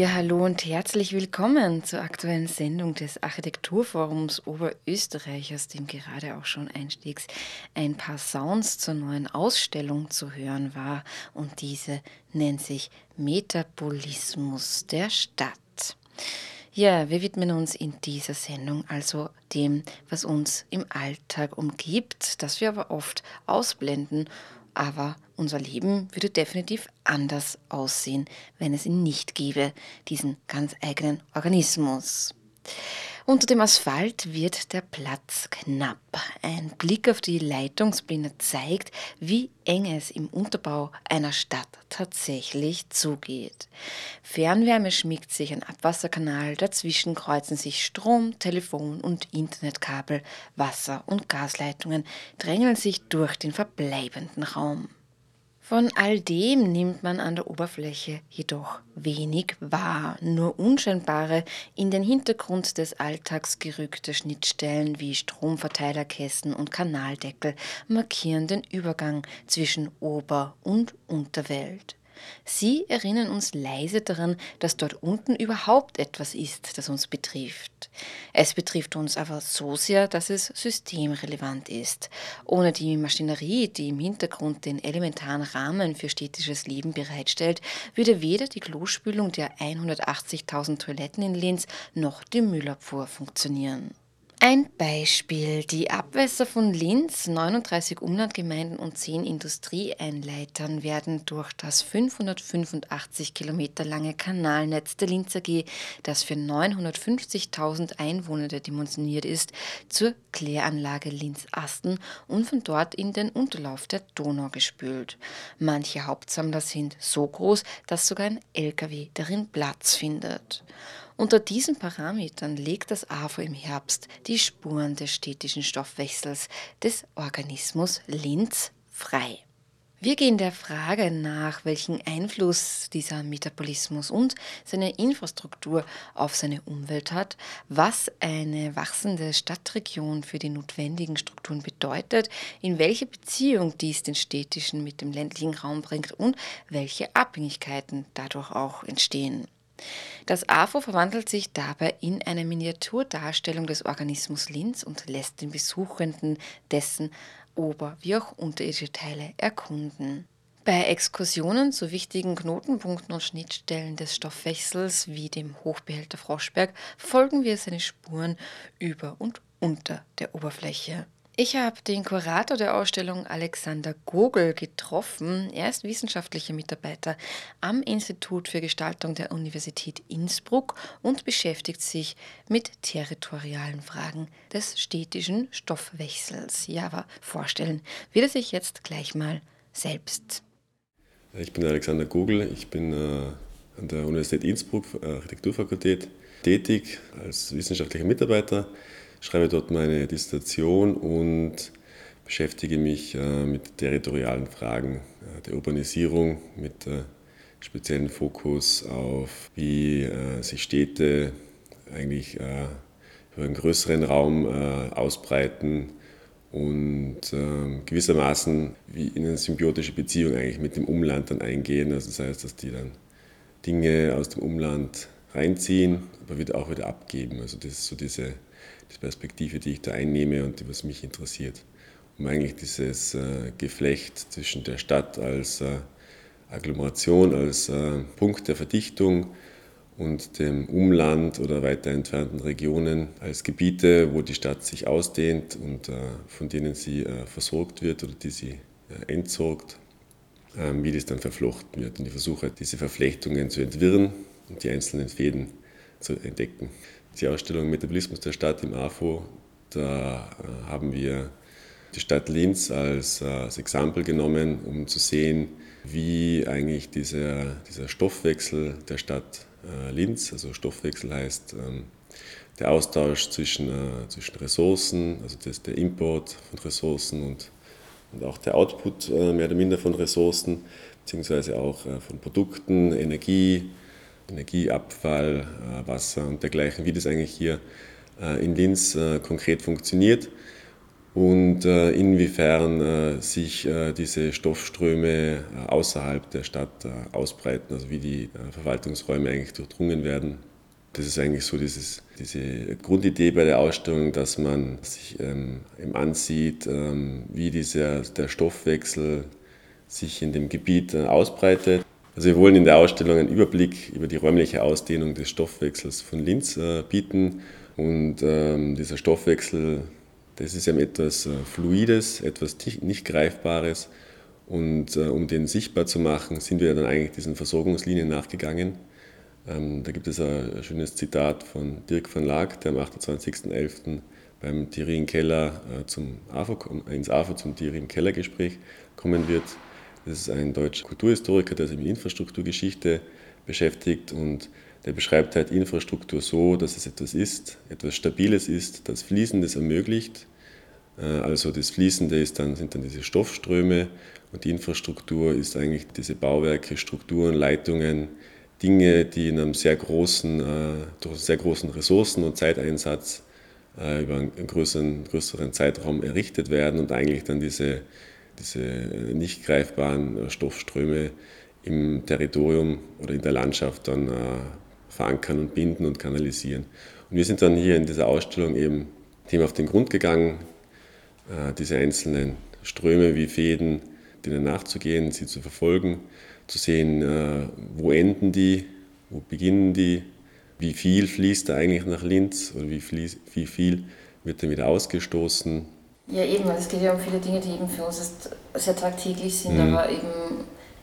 Ja, hallo und herzlich willkommen zur aktuellen Sendung des Architekturforums Oberösterreich, aus dem gerade auch schon einstiegs ein paar Sounds zur neuen Ausstellung zu hören war. Und diese nennt sich Metabolismus der Stadt. Ja, wir widmen uns in dieser Sendung also dem, was uns im Alltag umgibt, das wir aber oft ausblenden aber unser Leben würde definitiv anders aussehen, wenn es ihn nicht gäbe, diesen ganz eigenen Organismus. Unter dem Asphalt wird der Platz knapp. Ein Blick auf die Leitungspläne zeigt, wie eng es im Unterbau einer Stadt tatsächlich zugeht. Fernwärme schmiegt sich ein Abwasserkanal, dazwischen kreuzen sich Strom, Telefon und Internetkabel, Wasser- und Gasleitungen drängeln sich durch den verbleibenden Raum. Von all dem nimmt man an der Oberfläche jedoch wenig wahr, nur unscheinbare, in den Hintergrund des Alltags gerückte Schnittstellen wie Stromverteilerkästen und Kanaldeckel markieren den Übergang zwischen Ober- und Unterwelt. Sie erinnern uns leise daran, dass dort unten überhaupt etwas ist, das uns betrifft. Es betrifft uns aber so sehr, dass es systemrelevant ist. Ohne die Maschinerie, die im Hintergrund den elementaren Rahmen für städtisches Leben bereitstellt, würde weder die Klospülung der 180.000 Toiletten in Linz noch die Müllabfuhr funktionieren. Ein Beispiel. Die Abwässer von Linz, 39 Umlandgemeinden und 10 Industrieeinleitern werden durch das 585 Kilometer lange Kanalnetz der Linz AG, das für 950.000 Einwohner dimensioniert ist, zur Kläranlage Linz-Asten und von dort in den Unterlauf der Donau gespült. Manche Hauptsammler sind so groß, dass sogar ein LKW darin Platz findet. Unter diesen Parametern legt das AFO im Herbst die Spuren des städtischen Stoffwechsels des Organismus Linz frei. Wir gehen der Frage nach, welchen Einfluss dieser Metabolismus und seine Infrastruktur auf seine Umwelt hat, was eine wachsende Stadtregion für die notwendigen Strukturen bedeutet, in welche Beziehung dies den städtischen mit dem ländlichen Raum bringt und welche Abhängigkeiten dadurch auch entstehen. Das AFO verwandelt sich dabei in eine Miniaturdarstellung des Organismus Linz und lässt den Besuchenden dessen Ober- wie auch unterirdische Teile erkunden. Bei Exkursionen zu wichtigen Knotenpunkten und Schnittstellen des Stoffwechsels wie dem Hochbehälter Froschberg folgen wir seine Spuren über und unter der Oberfläche. Ich habe den Kurator der Ausstellung Alexander Gogel getroffen. Er ist wissenschaftlicher Mitarbeiter am Institut für Gestaltung der Universität Innsbruck und beschäftigt sich mit territorialen Fragen des städtischen Stoffwechsels. Ja, aber vorstellen wird er sich jetzt gleich mal selbst. Ich bin Alexander Gogel, ich bin äh, an der Universität Innsbruck, Architekturfakultät, tätig als wissenschaftlicher Mitarbeiter schreibe dort meine Dissertation und beschäftige mich äh, mit territorialen Fragen äh, der Urbanisierung, mit äh, speziellen Fokus auf, wie sich Städte eigentlich über einen größeren Raum ausbreiten und ähm, gewissermaßen wie in eine symbiotische Beziehung eigentlich mit dem Umland dann eingehen. Also das heißt, dass die dann Dinge aus dem Umland reinziehen, aber wieder auch wieder abgeben. Also das ist so diese die Perspektive, die ich da einnehme und die, was mich interessiert. Um eigentlich dieses äh, Geflecht zwischen der Stadt als äh, Agglomeration, als äh, Punkt der Verdichtung und dem Umland oder weiter entfernten Regionen als Gebiete, wo die Stadt sich ausdehnt und äh, von denen sie äh, versorgt wird oder die sie äh, entsorgt, ähm, wie das dann verflochten wird. Und ich versuche, diese Verflechtungen zu entwirren und die einzelnen Fäden zu entdecken die Ausstellung Metabolismus der Stadt im AFO. Da äh, haben wir die Stadt Linz als, äh, als Exempel genommen, um zu sehen, wie eigentlich dieser, dieser Stoffwechsel der Stadt Linz. Also Stoffwechsel heißt ähm, der Austausch zwischen, zwischen Ressourcen, also das, der Import von Ressourcen und, und auch der Output mehr oder minder von Ressourcen, beziehungsweise auch von Produkten, Energie, Energieabfall, Wasser und dergleichen, wie das eigentlich hier in Linz konkret funktioniert und äh, inwiefern äh, sich äh, diese Stoffströme außerhalb der Stadt ausbreiten, also wie die Verwaltungsräume eigentlich durchdrungen werden. Das ist eigentlich so dieses, diese Grundidee bei der Ausstellung, dass man sich ähm, ansieht, ähm, wie dieser, der Stoffwechsel sich in dem Gebiet ausbreitet. Also wir wollen in der Ausstellung einen Überblick über die räumliche Ausdehnung des Stoffwechsels von Linz bieten und ähm, dieser Stoffwechsel das ist eben etwas äh, Fluides, etwas nicht Greifbares. Und äh, um den sichtbar zu machen, sind wir dann eigentlich diesen Versorgungslinien nachgegangen. Ähm, da gibt es ein schönes Zitat von Dirk van Laak, der am 28.11. beim Thierry Keller äh, zum AFO, ins AFO zum Thierry Keller Gespräch kommen wird. Das ist ein deutscher Kulturhistoriker, der sich mit Infrastrukturgeschichte beschäftigt und der beschreibt halt Infrastruktur so, dass es etwas ist, etwas Stabiles ist, das Fließendes ermöglicht. Äh, also das Fließende ist dann, sind dann diese Stoffströme und die Infrastruktur ist eigentlich diese Bauwerke, Strukturen, Leitungen, Dinge, die in einem sehr großen, äh, durch sehr großen Ressourcen- und Zeiteinsatz äh, über einen größeren, größeren Zeitraum errichtet werden und eigentlich dann diese, diese nicht greifbaren Stoffströme im Territorium oder in der Landschaft dann verankern und binden und kanalisieren. Und wir sind dann hier in dieser Ausstellung eben dem auf den Grund gegangen, äh, diese einzelnen Ströme wie Fäden, denen nachzugehen, sie zu verfolgen, zu sehen, äh, wo enden die, wo beginnen die, wie viel fließt da eigentlich nach Linz oder wie, wie viel wird dann wieder ausgestoßen. Ja, eben, es geht ja um viele Dinge, die eben für uns sehr tagtäglich sind, mhm. aber eben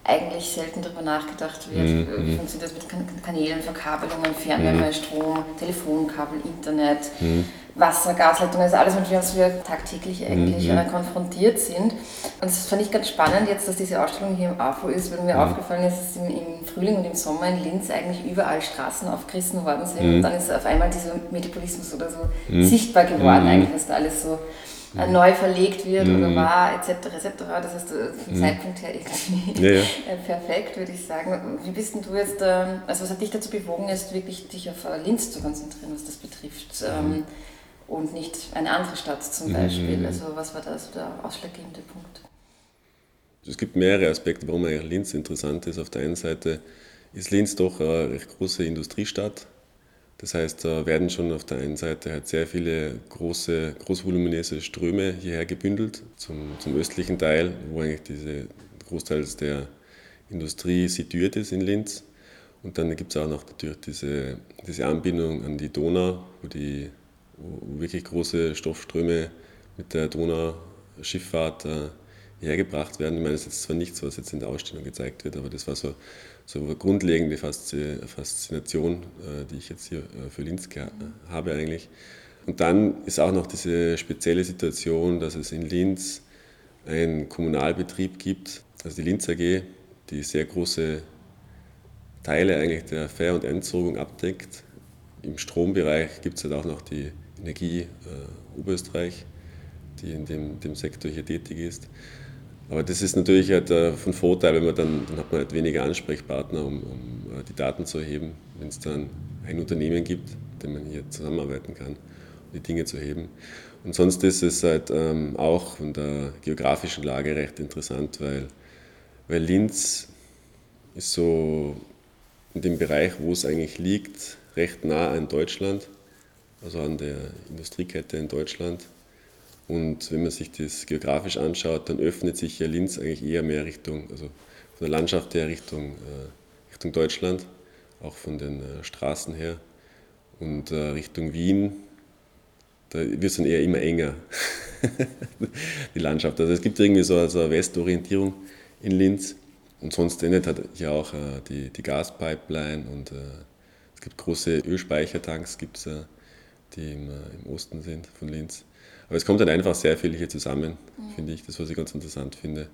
eigentlich selten darüber nachgedacht wird. Mhm. Wie mhm. funktioniert das mit Kanälen, Verkabelungen, Fernwärme, mhm. Strom, Telefonkabel, Internet, mhm. Wasser, Gasleitungen, das ist alles, mit was wir tagtäglich eigentlich mhm. konfrontiert sind. Und das fand ich ganz spannend jetzt, dass diese Ausstellung hier im AFO ist, weil mir mhm. aufgefallen ist, dass im, im, Frühling und im Sommer in Linz eigentlich überall Straßen aufgerissen worden sind. Und dann ist auf einmal dieser Metropolismus oder so sichtbar geworden, eigentlich, dass da alles so mhm. neu verlegt wird mhm. oder war, etc. etc. Das heißt, vom mhm. Zeitpunkt her irgendwie ja, ja. Äh, perfekt, würde ich sagen. Wie bist denn du jetzt, ähm, also was hat dich dazu bewogen, jetzt wirklich dich auf äh, Linz zu konzentrieren, was das betrifft? Mhm. Ähm, und nicht eine andere Stadt zum Beispiel. Also was war da so der ausschlaggebende Punkt? Es gibt mehrere Aspekte, warum eigentlich Linz interessant ist. Auf der einen Seite ist Linz doch eine recht große Industriestadt das heißt, da werden schon auf der einen Seite halt sehr viele große, großvoluminöse Ströme hierher gebündelt zum, zum östlichen Teil, wo eigentlich diese großteils der Industrie situiert ist in Linz. Und dann gibt es auch noch natürlich diese, diese Anbindung an die Donau, wo, die, wo wirklich große Stoffströme mit der Donauschifffahrt äh, hergebracht werden. Ich meine, das ist zwar nichts, was jetzt in der Ausstellung gezeigt wird, aber das war so so eine grundlegende Faszination, äh, die ich jetzt hier äh, für Linz habe eigentlich. Und dann ist auch noch diese spezielle Situation, dass es in Linz einen Kommunalbetrieb gibt, also die Linz AG, die sehr große Teile eigentlich der Fair- und Entsorgung abdeckt. Im Strombereich gibt es halt auch noch die Energie äh, Oberösterreich, die in dem, dem Sektor hier tätig ist. Aber das ist natürlich halt äh, von Vorteil, wenn man dann, dann hat man halt weniger Ansprechpartner, um, um äh, die Daten zu erheben, wenn es dann ein Unternehmen gibt, mit dem man hier zusammenarbeiten kann, um die Dinge zu erheben. Und sonst ist es halt ähm, auch von der geografischen Lage recht interessant, weil, weil Linz ist so in dem Bereich, wo es eigentlich liegt, recht nah an Deutschland, also an der Industriekette in Deutschland und wenn man sich das geografisch anschaut, dann öffnet sich ja Linz eigentlich eher mehr Richtung, also von der Landschaft her Richtung, äh, Richtung Deutschland, auch von den äh, Straßen her. Und äh, Richtung Wien, da wird es dann eher immer enger, die Landschaft. Also es gibt irgendwie so also eine Westorientierung in Linz. Und sonst endet halt hier auch äh, die, die Gaspipeline und äh, es gibt große Ölspeichertanks, gibt's, äh, die im, im Osten sind von Linz. Aber es kommt dann einfach sehr viel hier zusammen, mhm. finde ich, das, was ich ganz interessant finde.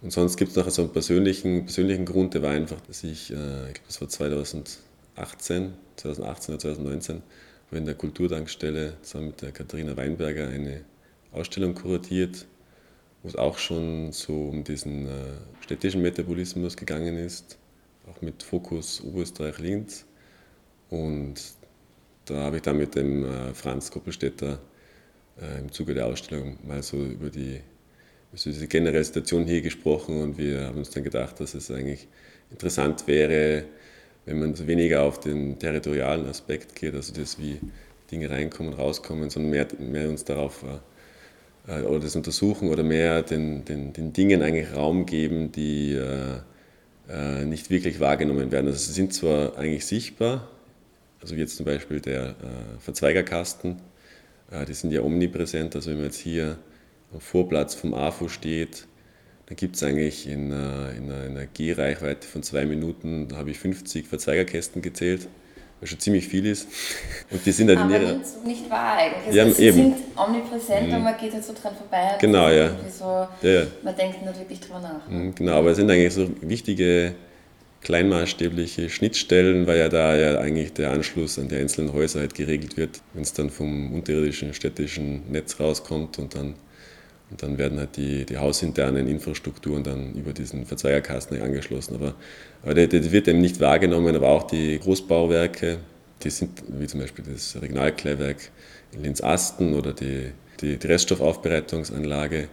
Und sonst gibt es noch so einen persönlichen, persönlichen Grund, der war einfach, dass ich, äh, ich glaube, das war 2008 2018, 2018 oder 2019, habe in der Kulturtankstelle zusammen mit der Katharina Weinberger eine Ausstellung kuratiert, wo es auch schon so um diesen äh, städtischen Metabolismus gegangen ist, auch mit Fokus Oberösterreich-Linz. Und da habe ich dann mit dem äh, Franz Koppelstädter äh, im Zuge der Ausstellung mal so über die also diese generelle Situation hier gesprochen und wir haben uns dann gedacht, dass es eigentlich interessant wäre, wenn man so weniger auf den territorialen Aspekt geht, also das, wie Dinge reinkommen und rauskommen, sondern mehr, mehr uns darauf äh, oder das untersuchen oder mehr den, den, den Dingen eigentlich Raum geben, die äh, äh, nicht wirklich wahrgenommen werden. Also sie sind zwar eigentlich sichtbar, also jetzt zum Beispiel der äh, Verzweigerkasten, äh, die sind ja omnipräsent, also wenn man jetzt hier am Vorplatz vom AFO steht, dann gibt es eigentlich in, äh, in einer Gehreichweite von zwei Minuten, da habe ich 50 Verzeigerkästen gezählt, was schon ziemlich viel ist. Und die sind halt Aber in ihrer... nicht wahr eigentlich. Ja, sie eben. sind omnipräsent, mhm. und man geht halt so dran vorbei. Genau, ja. So, ja, ja. Man denkt nicht wirklich drüber nach. Mhm, genau, aber es sind eigentlich so wichtige kleinmaßstäbliche Schnittstellen, weil ja da ja eigentlich der Anschluss an die einzelnen Häuser halt geregelt wird, wenn es dann vom unterirdischen städtischen Netz rauskommt und dann und dann werden halt die, die hausinternen Infrastrukturen dann über diesen Verzweigerkasten angeschlossen. Aber, aber das, das wird eben nicht wahrgenommen, aber auch die Großbauwerke, die sind wie zum Beispiel das Regionalklärwerk in Linz-Asten oder die, die, die Reststoffaufbereitungsanlage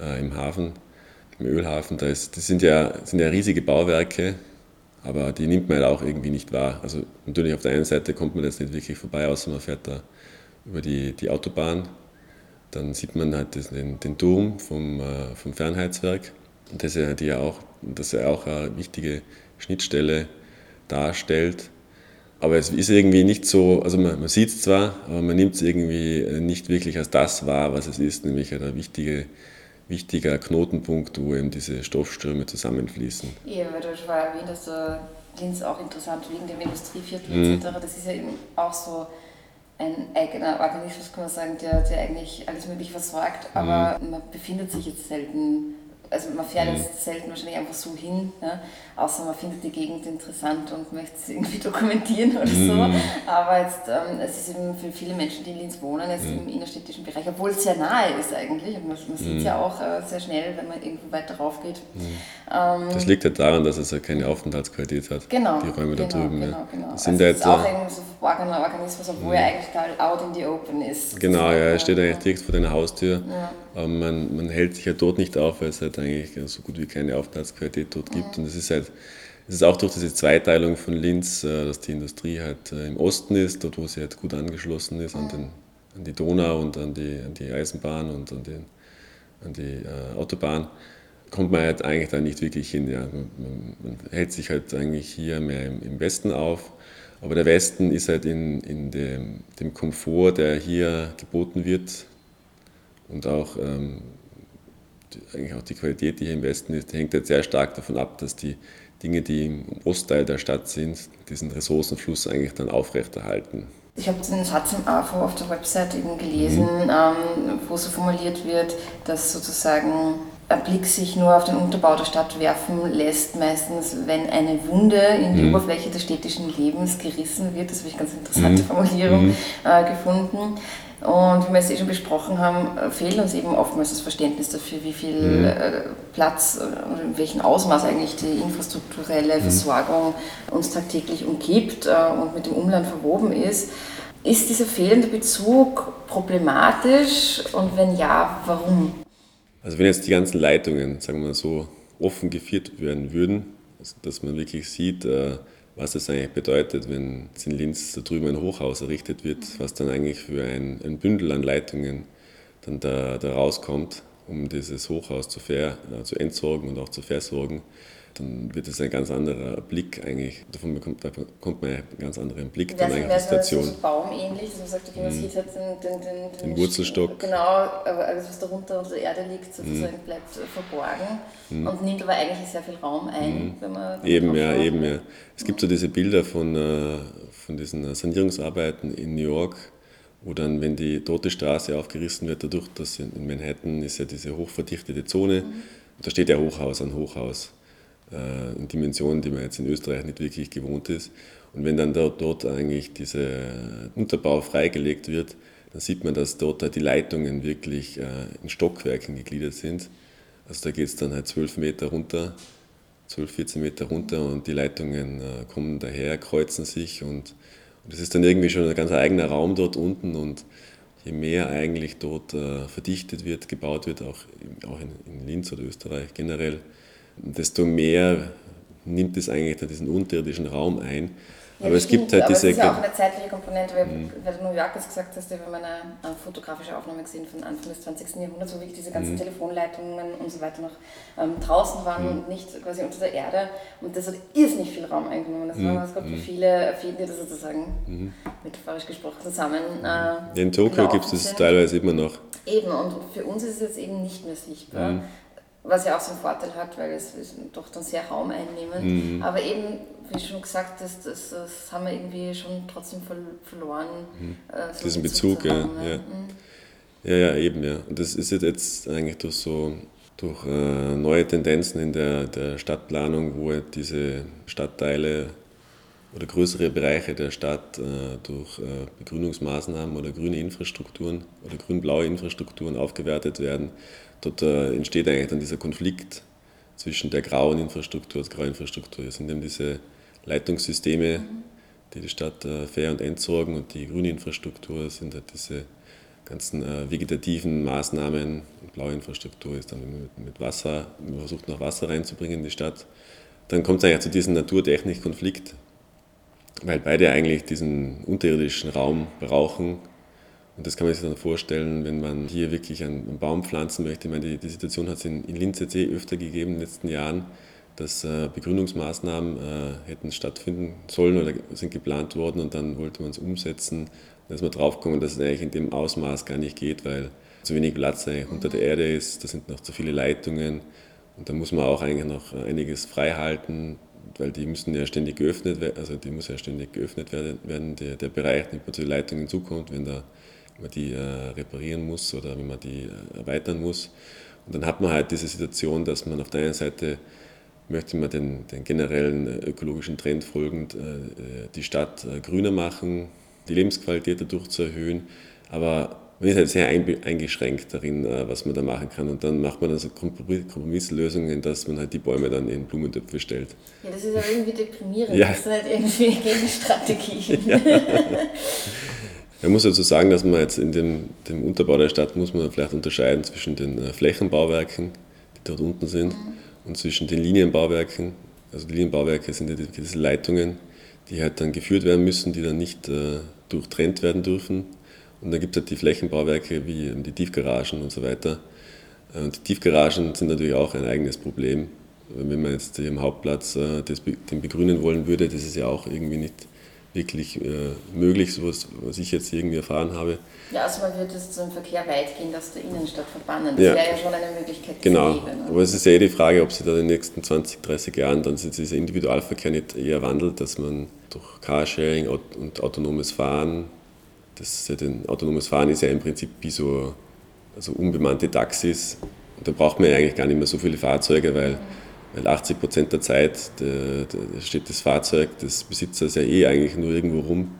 äh, im Hafen, im Ölhafen. Da ist, das sind ja, sind ja riesige Bauwerke, aber die nimmt man halt auch irgendwie nicht wahr. Also natürlich auf der einen Seite kommt man jetzt nicht wirklich vorbei, außer man fährt da über die, die Autobahn dann sieht man halt den, den Turm vom, äh, vom Fernheitswerk, das ja, die ja auch, das ja auch eine wichtige Schnittstelle darstellt. Aber es ist irgendwie nicht so, also man, man sieht es zwar, aber man nimmt es irgendwie nicht wirklich als das wahr, was es ist, nämlich ein wichtige, wichtiger Knotenpunkt, wo eben diese Stoffströme zusammenfließen. Ja, weil du schon erwähnt hast, Linz auch interessant wegen dem Industrieviertel mhm. etc. Das ist ja eben auch so ein eigener Organismus, kann man sagen, der, der eigentlich alles Mögliche versorgt, aber mhm. man befindet sich jetzt selten also man fährt jetzt mhm. selten wahrscheinlich einfach so hin, ja, außer man findet die Gegend interessant und möchte es irgendwie dokumentieren oder so. Mhm. Aber jetzt, ähm, es ist eben für viele Menschen, die in Linz wohnen, jetzt mhm. im innerstädtischen Bereich, obwohl es sehr nahe ist eigentlich, man, man sieht es ja auch äh, sehr schnell, wenn man irgendwo weiter rauf geht. Ähm, das liegt ja daran, dass es ja keine Aufenthaltsqualität hat, genau, die Räume genau, da drüben. Genau, ja. genau. sind also ist auch irgendwie so ein Organismus, obwohl er eigentlich da out in the open ist. Genau, ja, er steht eigentlich direkt vor deiner Haustür. Ja. Aber man, man hält sich ja dort nicht auf, weil es halt eigentlich so gut wie keine Aufenthaltsqualität dort gibt. Und es ist halt, es ist auch durch diese Zweiteilung von Linz, äh, dass die Industrie halt äh, im Osten ist, dort wo sie halt gut angeschlossen ist an, den, an die Donau und an die, an die Eisenbahn und an, den, an die äh, Autobahn, kommt man halt eigentlich da nicht wirklich hin. Ja. Man, man, hält sich halt eigentlich hier mehr im, im, Westen auf. Aber der Westen ist halt in, in dem, dem Komfort, der hier geboten wird, und auch ähm, eigentlich auch die Qualität, die hier im Westen ist, hängt jetzt sehr stark davon ab, dass die Dinge, die im Ostteil der Stadt sind, diesen Ressourcenfluss eigentlich dann aufrechterhalten. Ich habe den Satz im AFO auf der Website eben gelesen, mhm. ähm, wo so formuliert wird, dass sozusagen ein Blick sich nur auf den Unterbau der Stadt werfen lässt, meistens wenn eine Wunde in die mhm. Oberfläche des städtischen Lebens gerissen wird. Das habe ich ganz interessante mhm. Formulierung mhm. äh, gefunden. Und wie wir es eh schon besprochen haben, äh, fehlt uns eben oftmals das Verständnis dafür, wie viel mhm. Äh, Platz oder in welchem Ausmaß eigentlich die infrastrukturelle mhm. Versorgung uns tagtäglich umgibt äh, und mit dem Umland verwoben ist. Ist dieser fehlende Bezug problematisch und wenn ja, warum? Also wenn jetzt die ganzen Leitungen, sagen wir mal so, offen geführt werden würden, dass man wirklich sieht, was es eigentlich bedeutet, wenn in Linz da drüben ein Hochhaus errichtet wird, was dann eigentlich für ein, ein Bündel an Leitungen dann da, da rauskommt, um dieses Hochhaus zu, ver, äh, zu entsorgen und auch zu versorgen dann wird es ein ganz anderer Blick eigentlich. Davon bekommt, da bekommt man einen ganz anderen Blick dann eigentlich die Situation. So baumähnlich, dass man sagt, okay, man mhm. sieht halt den, den, den, den Wurzelstock. Genau, aber alles, was darunter unter der Erde liegt, sozusagen mhm. bleibt verborgen mhm. und nimmt aber eigentlich sehr viel Raum ein, mhm. wenn man. Eben, ja, eben, ja. Es gibt so diese Bilder von, äh, von diesen Sanierungsarbeiten in New York wo dann, wenn die tote Straße aufgerissen wird, dadurch, dass in Manhattan ist ja diese hochverdichtete Zone, mhm. da steht ja Hochhaus an Hochhaus. Äh, in Dimensionen, die man jetzt in Österreich nicht wirklich gewohnt ist. Und wenn dann dort, eigentlich dieser Unterbau freigelegt wird, dann sieht man, dass dort die Leitungen wirklich äh, in Stockwerken gegliedert sind. Also da geht es dann halt 12 Meter runter, 12, 14 Meter runter und die Leitungen äh, kommen daher, kreuzen sich und, und das ist dann irgendwie schon ein ganz eigener Raum dort unten und je mehr eigentlich dort äh, verdichtet wird, gebaut wird, auch, in Linz oder Österreich generell, desto mehr nimmt es eigentlich diesen unterirdischen Raum ein. Ja, aber es gibt halt aber diese. Es ist ja auch eine zeitliche Komponente, weil, mhm. weil du New Yorkers gesagt hast, wir haben eine, eine, fotografische Aufnahme gesehen von Anfang des 20. Jahrhunderts, wo wirklich diese ganzen mhm. Telefonleitungen und so weiter noch ähm, draußen waren mhm. und nicht quasi unter der Erde. Und das hat irrsinnig viel Raum eingenommen. Das war, es gab mhm. viele, viele, die das sozusagen mhm. metaphorisch gesprochen zusammen. Äh, in Tokio gibt es teilweise immer noch. Eben, und für uns ist es jetzt eben nicht mehr sichtbar. Was ja auch so einen Vorteil hat, weil es doch dann sehr Raum einnehmen. Mhm. Aber eben, wie schon gesagt, das, das, das haben wir irgendwie schon trotzdem verloren. Mhm. Äh, so Diesen Bezug, ja. Haben, ja. Ja. Mhm. ja. ja, eben, ja. Und das ist jetzt eigentlich durch so durch äh, neue Tendenzen in der, der Stadtplanung, wo halt diese Stadtteile oder größere Bereiche der Stadt äh, durch äh, Begrünungsmaßnahmen oder grüne Infrastrukturen oder grün-blaue Infrastrukturen aufgewertet werden dort äh, entsteht eigentlich dann dieser Konflikt zwischen der grauen Infrastruktur, als graue Infrastruktur. Das sind eben diese Leitungssysteme, die die Stadt äh, fair und entsorgen und die grüne Infrastruktur sind halt diese ganzen äh, vegetativen Maßnahmen. Und blaue Infrastruktur ist dann mit, mit Wasser, man versucht noch Wasser reinzubringen in die Stadt. Dann kommt es eigentlich zu diesem Naturtechnik-Konflikt, weil beide eigentlich diesen unterirdischen Raum brauchen, und das kann man sich dann vorstellen, wenn man hier wirklich einen Baum pflanzen möchte. Ich meine, die, die Situation hat es in, in Linz jetzt eh öfter gegeben in den letzten Jahren, dass äh, Begrünungsmaßnahmen äh, hätten stattfinden sollen oder sind geplant worden und dann wollte man es umsetzen. Da ist man draufgekommen, dass es eigentlich in dem Ausmaß gar nicht geht, weil zu wenig Platz unter der Erde ist, da sind noch zu viele Leitungen und da muss man auch eigentlich noch einiges frei halten, weil die müssen ja ständig geöffnet werden, also die muss ja ständig geöffnet werden, der, der Bereich, damit man zu den Leitungen zukommt, wenn da man die äh, reparieren muss oder wenn man die äh, erweitern muss. Und dann hat man halt diese Situation, dass man auf der einen Seite möchte man den, den generellen äh, ökologischen Trend folgend die Stadt grüner machen, die Lebensqualität dadurch zu erhöhen, aber man ist halt sehr eingeschränkt darin, was man da machen kann. Und dann macht man also Kompromisslösungen, dass man halt die Bäume dann in Blumentöpfe stellt. Ja, das ist ja irgendwie deprimierend. Ja. Das ist halt irgendwie Gegenstrategie. Ja. Man muss also sagen, dass man jetzt in dem, dem Unterbau der Stadt muss man vielleicht unterscheiden zwischen den äh, Flächenbauwerken, die dort unten sind, mhm. und zwischen den Linienbauwerken. Also die Linienbauwerke sind ja diese Leitungen, die halt dann geführt werden müssen, die dann nicht äh, durchtrennt werden dürfen. Und dann gibt es halt die Flächenbauwerke wie die Tiefgaragen und so weiter. Äh, und die Tiefgaragen sind natürlich auch ein eigenes Problem. Wenn man jetzt hier im Hauptplatz äh, das, den begrünen wollen würde, das ist ja auch irgendwie nicht wirklich äh, möglich, so was, was ich jetzt irgendwie erfahren habe. Ja, also man würde es zum Verkehr weitgehend aus der Innenstadt verbannen. Das ja. wäre ja schon eine Möglichkeit. Genau, Leben, aber es ist ja eh die Frage, ob sich da in den nächsten 20, 30 Jahren dann dieser Individualverkehr nicht eher wandelt, dass man durch Carsharing und autonomes Fahren, das ja den, autonomes Fahren ist ja im Prinzip wie so also unbemannte Taxis und da braucht man ja eigentlich gar nicht mehr so viele Fahrzeuge, weil mhm weil 80 Prozent der Zeit der, der steht das Fahrzeug des Besitzers ja eh eigentlich nur irgendwo rum.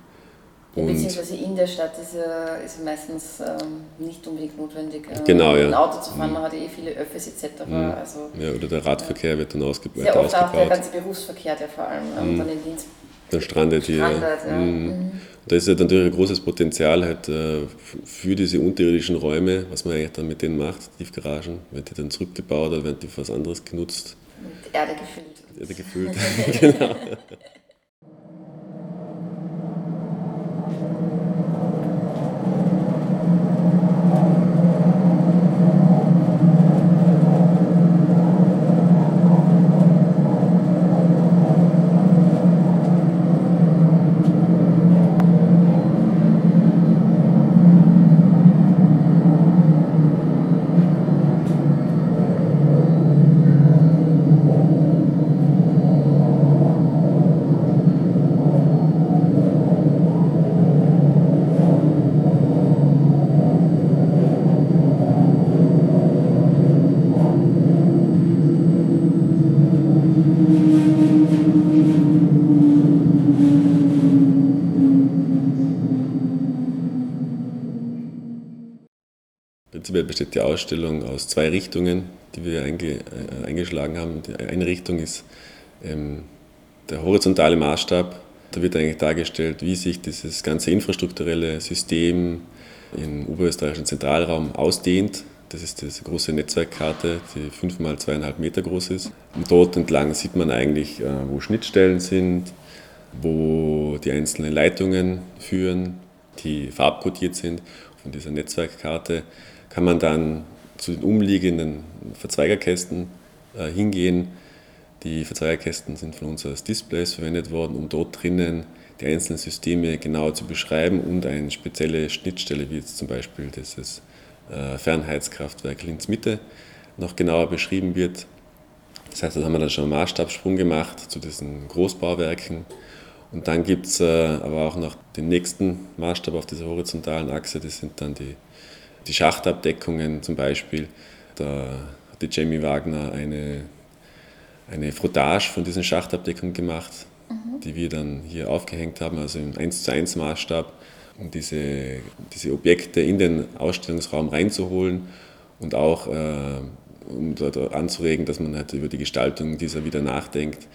Und Beziehungsweise in der Stadt ist ja ist meistens ähm, nicht unbedingt notwendig, äh, genau, ja. ein Auto zu fahren. Mhm. Man hat eh viele Öffis etc. Mhm. Also, ja, oder der Radverkehr ja. wird dann ausgebaut. Sehr oft auch der ganze Berufsverkehr, der vor allem ähm, mhm. dann in Linz dann strandet hier. Strandet, ja. Mhm. mhm. Da ist ja natürlich ein großes Potenzial halt äh, für diese unterirdischen Räume, was man eigentlich dann mit denen macht, Tiefgaragen. Werden die dann zurückgebaut oder werden die für was anderes genutzt? Mit Erde gefüllt. Erde gefüllt, genau. Besteht die Ausstellung aus zwei Richtungen, die wir einge, äh, eingeschlagen haben. Die eine Richtung ist ähm, der horizontale Maßstab. Da wird eigentlich dargestellt, wie sich dieses ganze infrastrukturelle System im oberösterreichischen Zentralraum ausdehnt. Das ist diese große Netzwerkkarte, die fünf mal zweieinhalb Meter groß ist. Und dort entlang sieht man eigentlich, äh, wo Schnittstellen sind, wo die einzelnen Leitungen führen, die farbkodiert sind. Von dieser Netzwerkkarte kann man dann zu den umliegenden Verzweigerkästen äh, hingehen. Die Verzweigerkästen sind von uns als Displays verwendet worden, um dort drinnen die einzelnen Systeme genauer zu beschreiben und eine spezielle Schnittstelle, wie jetzt zum Beispiel dieses äh, Fernheizkraftwerk Linz Mitte, noch genauer beschrieben wird. Das heißt, da haben wir dann schon einen Maßstabssprung gemacht zu diesen Großbauwerken. Und dann gibt es äh, aber auch noch den nächsten Maßstab auf dieser horizontalen Achse, das sind dann die, die Schachtabdeckungen zum Beispiel. Da hat die Jamie Wagner eine, eine Frottage von diesen Schachtabdeckungen gemacht, mhm. die wir dann hier aufgehängt haben, also im 1 zu 1 Maßstab, um diese, diese Objekte in den Ausstellungsraum reinzuholen und auch äh, um dort anzuregen, dass man halt über die Gestaltung dieser wieder nachdenkt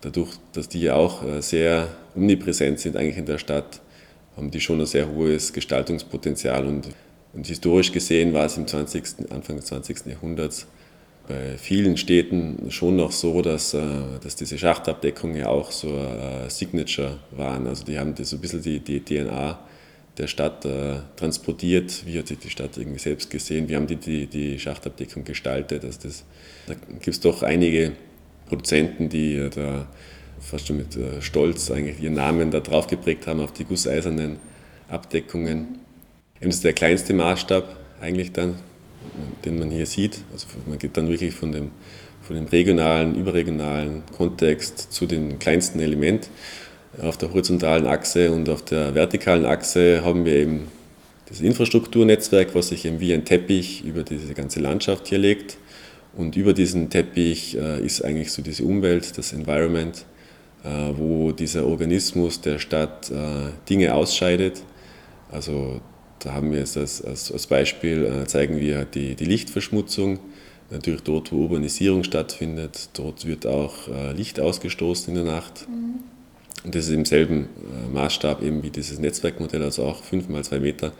dadurch, dass die ja auch äh, sehr omnipräsent sind eigentlich in der Stadt, haben die schon ein sehr hohes Gestaltungspotenzial. Und, und historisch gesehen war es im 20., Anfang des 20. Jahrhunderts bei vielen Städten schon noch so, dass, äh, dass diese Schachtabdeckungen ja auch so ein äh, Signature waren. Also die haben so ein bisschen die, die DNA der Stadt transportiert, wie hat sich die Stadt irgendwie selbst gesehen, wie haben die die, die Schachtabdeckung gestaltet. Also das, da gibt es doch einige Produzenten, die da fast schon mit äh, Stolz eigentlich ihren Namen da drauf geprägt haben auf die gusseisernen Abdeckungen. Das ist der kleinste Maßstab eigentlich dann, den man hier sieht. Also man geht dann wirklich von dem, von dem regionalen, überregionalen Kontext zu dem kleinsten Element. Auf der horizontalen Achse und auf der vertikalen Achse haben wir eben das Infrastrukturnetzwerk, was sich eben wie ein Teppich über diese ganze Landschaft hier legt. Und über diesen Teppich äh, ist eigentlich so diese Umwelt, das Environment, äh, wo dieser Organismus der Stadt äh, Dinge ausscheidet. Also da haben wir jetzt als, als, als Beispiel, zeigen wir die, die Lichtverschmutzung. Natürlich dort, wo Urbanisierung stattfindet, dort wird auch Licht ausgestoßen in der Nacht. Mhm. Und das ist im selben Maßstab eben wie dieses Netzwerkmodell, also auch 5 mal 2 Meter,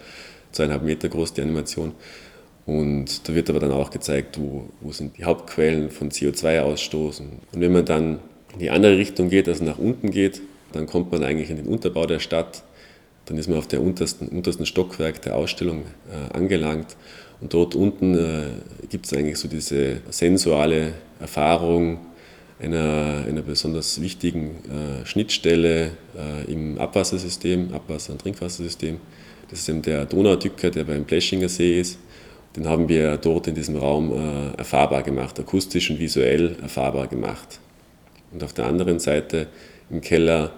zweieinhalb Meter groß die Animation. Und da wird aber dann auch gezeigt, wo, wo sind die Hauptquellen von CO2-Ausstoß. Und wenn man dann in die andere Richtung geht, also nach unten geht, dann kommt man eigentlich in den Unterbau der Stadt. Dann ist man auf der untersten, untersten Stockwerk der Ausstellung äh, angelangt. Und dort unten äh, gibt es eigentlich so diese sensuale Erfahrung einer, einer besonders wichtigen äh, Schnittstelle äh, im Abwassersystem, Abwasser- und Trinkwassersystem. Das ist eben der Donaudücker, der beim Pleschinger See ist den haben wir dort in diesem Raum äh, erfahrbar gemacht, akustisch und visuell erfahrbar gemacht. Und auf der anderen Seite im Keller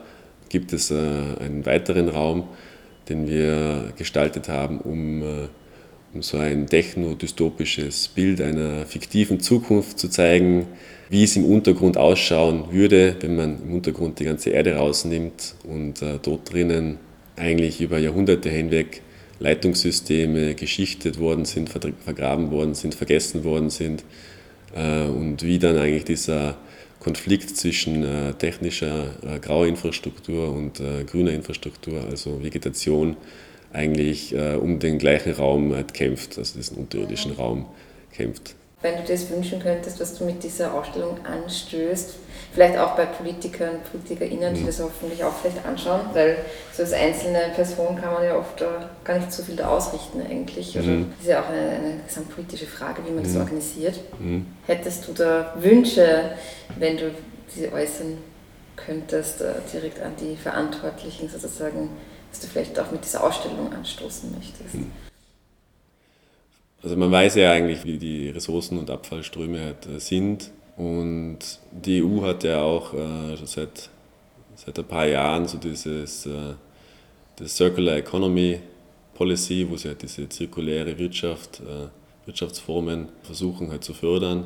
gibt es äh, einen weiteren Raum, den wir gestaltet haben, um, äh, um so ein techno-dystopisches Bild einer fiktiven Zukunft zu zeigen, wie es im Untergrund ausschauen würde, wenn man im Untergrund die ganze Erde rausnimmt und äh, dort drinnen eigentlich über Jahrhunderte hinweg Leitungssysteme geschichtet worden sind, vergraben worden sind, vergessen worden sind äh, und wie dann eigentlich dieser Konflikt zwischen äh, technischer äh, grauer Infrastruktur und grüner Infrastruktur, also Vegetation, eigentlich um den gleichen Raum kämpft, also diesen unterirdischen Raum kämpft wenn du dir das wünschen könntest, was du mit dieser Ausstellung anstößt, vielleicht auch bei Politikern, PolitikerInnen, die mhm. das hoffentlich auch vielleicht anschauen, weil so als einzelne Person kann man ja oft gar nicht so viel da ausrichten eigentlich. Oder mhm. das ist ja auch eine, eine gesamtpolitische Frage, wie man das mhm. organisiert. Mhm. Hättest du da Wünsche, wenn du diese äußern könntest, äh, direkt an die Verantwortlichen sozusagen, was du vielleicht auch mit dieser Ausstellung anstoßen möchtest? Also man weiß ja eigentlich, wie die Ressourcen- und Abfallströme halt äh, sind. Und die EU hat ja auch äh, schon seit, seit ein paar Jahren so dieses äh, das Circular Economy Policy, wo sie halt diese zirkuläre Wirtschaft, äh, Wirtschaftsformen versuchen halt zu fördern.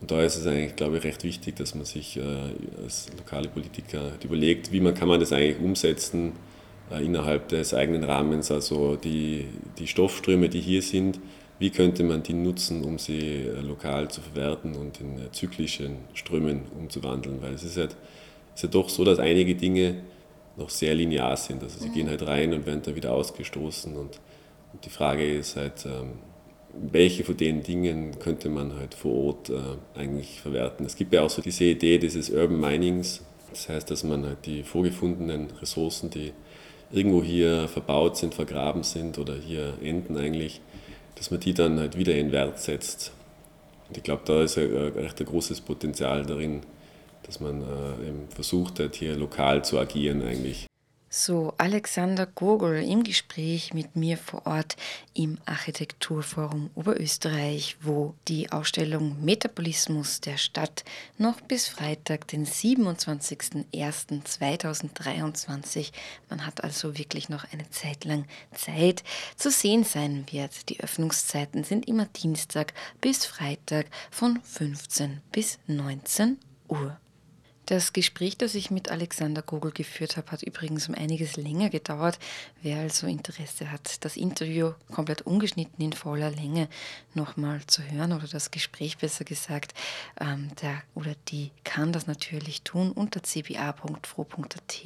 Und da ist es eigentlich, glaube ich, recht wichtig, dass man sich äh, als lokale Politiker halt überlegt, wie man kann man das eigentlich umsetzen äh, innerhalb des eigenen Rahmens. Also die, die Stoffströme, die hier sind, wie könnte man die nutzen, um sie äh, lokal zu verwerten und in äh, zyklischen Strömen umzuwandeln. Weil es ist halt, ist ja doch so, dass einige Dinge noch sehr linear sind. Also sie mhm. gehen halt rein und werden dann wieder ausgestoßen. Und, und die Frage ist halt, ähm, welche von den Dingen könnte man halt vor Ort äh, eigentlich verwerten. Es gibt ja auch so diese Idee dieses Urban Minings, das heißt, dass man halt die vorgefundenen Ressourcen, die irgendwo hier verbaut sind, vergraben sind oder hier enden eigentlich, dass man die dann halt wieder in Wert setzt. Und ich glaube, da ist ein, recht ein großes Potenzial darin, dass man äh, eben versucht hat, hier lokal zu agieren eigentlich. So Alexander Gogol im Gespräch mit mir vor Ort im Architekturforum Oberösterreich, wo die Ausstellung Metabolismus der Stadt noch bis Freitag, den 27.01.2023, man hat also wirklich noch eine Zeit lang Zeit, zu sehen sein wird. Die Öffnungszeiten sind immer Dienstag bis Freitag von 15 bis 19 Uhr. Das Gespräch, das ich mit Alexander Gogol geführt habe, hat übrigens um einiges länger gedauert. Wer also Interesse hat, das Interview komplett ungeschnitten in voller Länge nochmal zu hören oder das Gespräch besser gesagt, ähm, der oder die kann das natürlich tun unter cba.fro.at.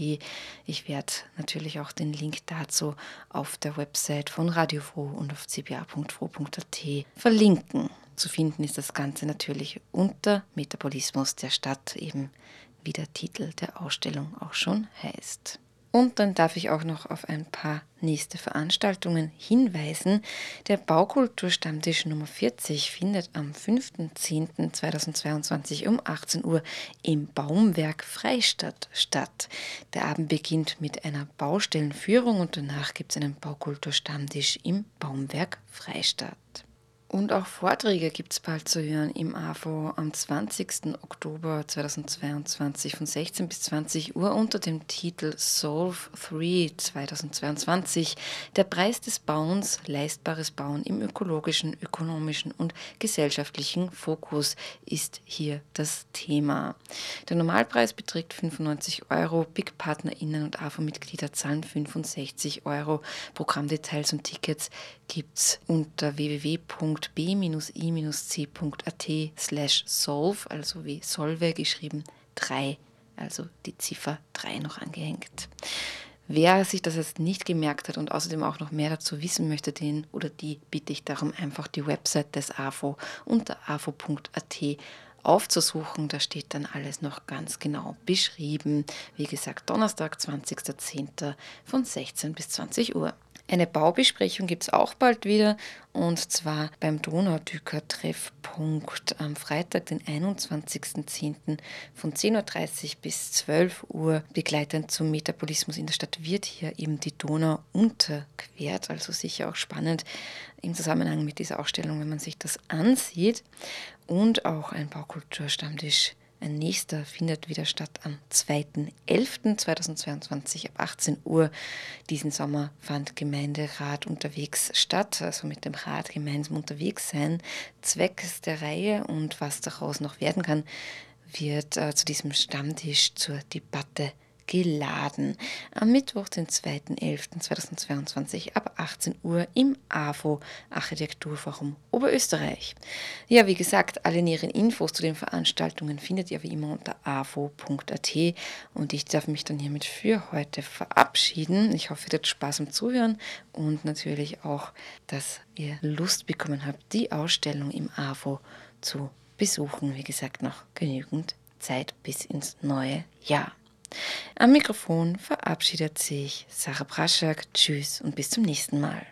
Ich werde natürlich auch den Link dazu auf der Website von Radio Froh und auf cba.fro.at verlinken. Zu finden ist das Ganze natürlich unter Metabolismus der Stadt eben wie der Titel der Ausstellung auch schon heißt. Und dann darf ich auch noch auf ein paar nächste Veranstaltungen hinweisen. Der Baukulturstammtisch Nummer 40 findet am 5.10.2022 um 18 Uhr im Baumwerk Freistadt statt. Der Abend beginnt mit einer Baustellenführung und danach gibt es einen Baukulturstammtisch im Baumwerk Freistadt. Und auch Vorträge gibt es bald zu hören im AFO am 20. Oktober 2022 von 16 bis 20 Uhr unter dem Titel Solve 3 2022. Der Preis des Bauens, leistbares Bauen im ökologischen, ökonomischen und gesellschaftlichen Fokus ist hier das Thema. Der Normalpreis beträgt 95 Euro, Big PartnerInnen und AFO-Mitglieder zahlen 65 Euro. Programmdetails und Tickets gibt es unter www.b-i-c.at slash solve, also wie Solve geschrieben, 3, also die Ziffer 3 noch angehängt. Wer sich das jetzt nicht gemerkt hat und außerdem auch noch mehr dazu wissen möchte, den oder die bitte ich darum, einfach die Website des AFO unter afo.at aufzusuchen. Da steht dann alles noch ganz genau beschrieben. Wie gesagt, Donnerstag, 20.10. von 16 bis 20 Uhr. Eine Baubesprechung gibt es auch bald wieder und zwar beim Donaudüker-Treffpunkt am Freitag, den 21.10. von 10.30 Uhr bis 12 Uhr. Begleitend zum Metabolismus in der Stadt wird hier eben die Donau unterquert, also sicher auch spannend im Zusammenhang mit dieser Ausstellung, wenn man sich das ansieht. Und auch ein Baukulturstammtisch ein nächster findet wieder statt am 2.11.2022 ab 18 Uhr. Diesen Sommer fand Gemeinderat unterwegs statt, also mit dem Rat gemeinsam unterwegs sein. Zwecks der Reihe und was daraus noch werden kann, wird äh, zu diesem Stammtisch zur Debatte geladen. Am Mittwoch, den 2.11.2022 ab 18 Uhr im AFO Architekturforum Oberösterreich. Ja, wie gesagt, alle näheren Infos zu den Veranstaltungen findet ihr wie immer unter afo.at und ich darf mich dann hiermit für heute verabschieden. Ich hoffe, ihr hattet Spaß am Zuhören und natürlich auch, dass ihr Lust bekommen habt, die Ausstellung im AFO zu besuchen. Wie gesagt, noch genügend Zeit bis ins neue Jahr. Am Mikrofon verabschiedet sich Sarah Braschak. Tschüss und bis zum nächsten Mal.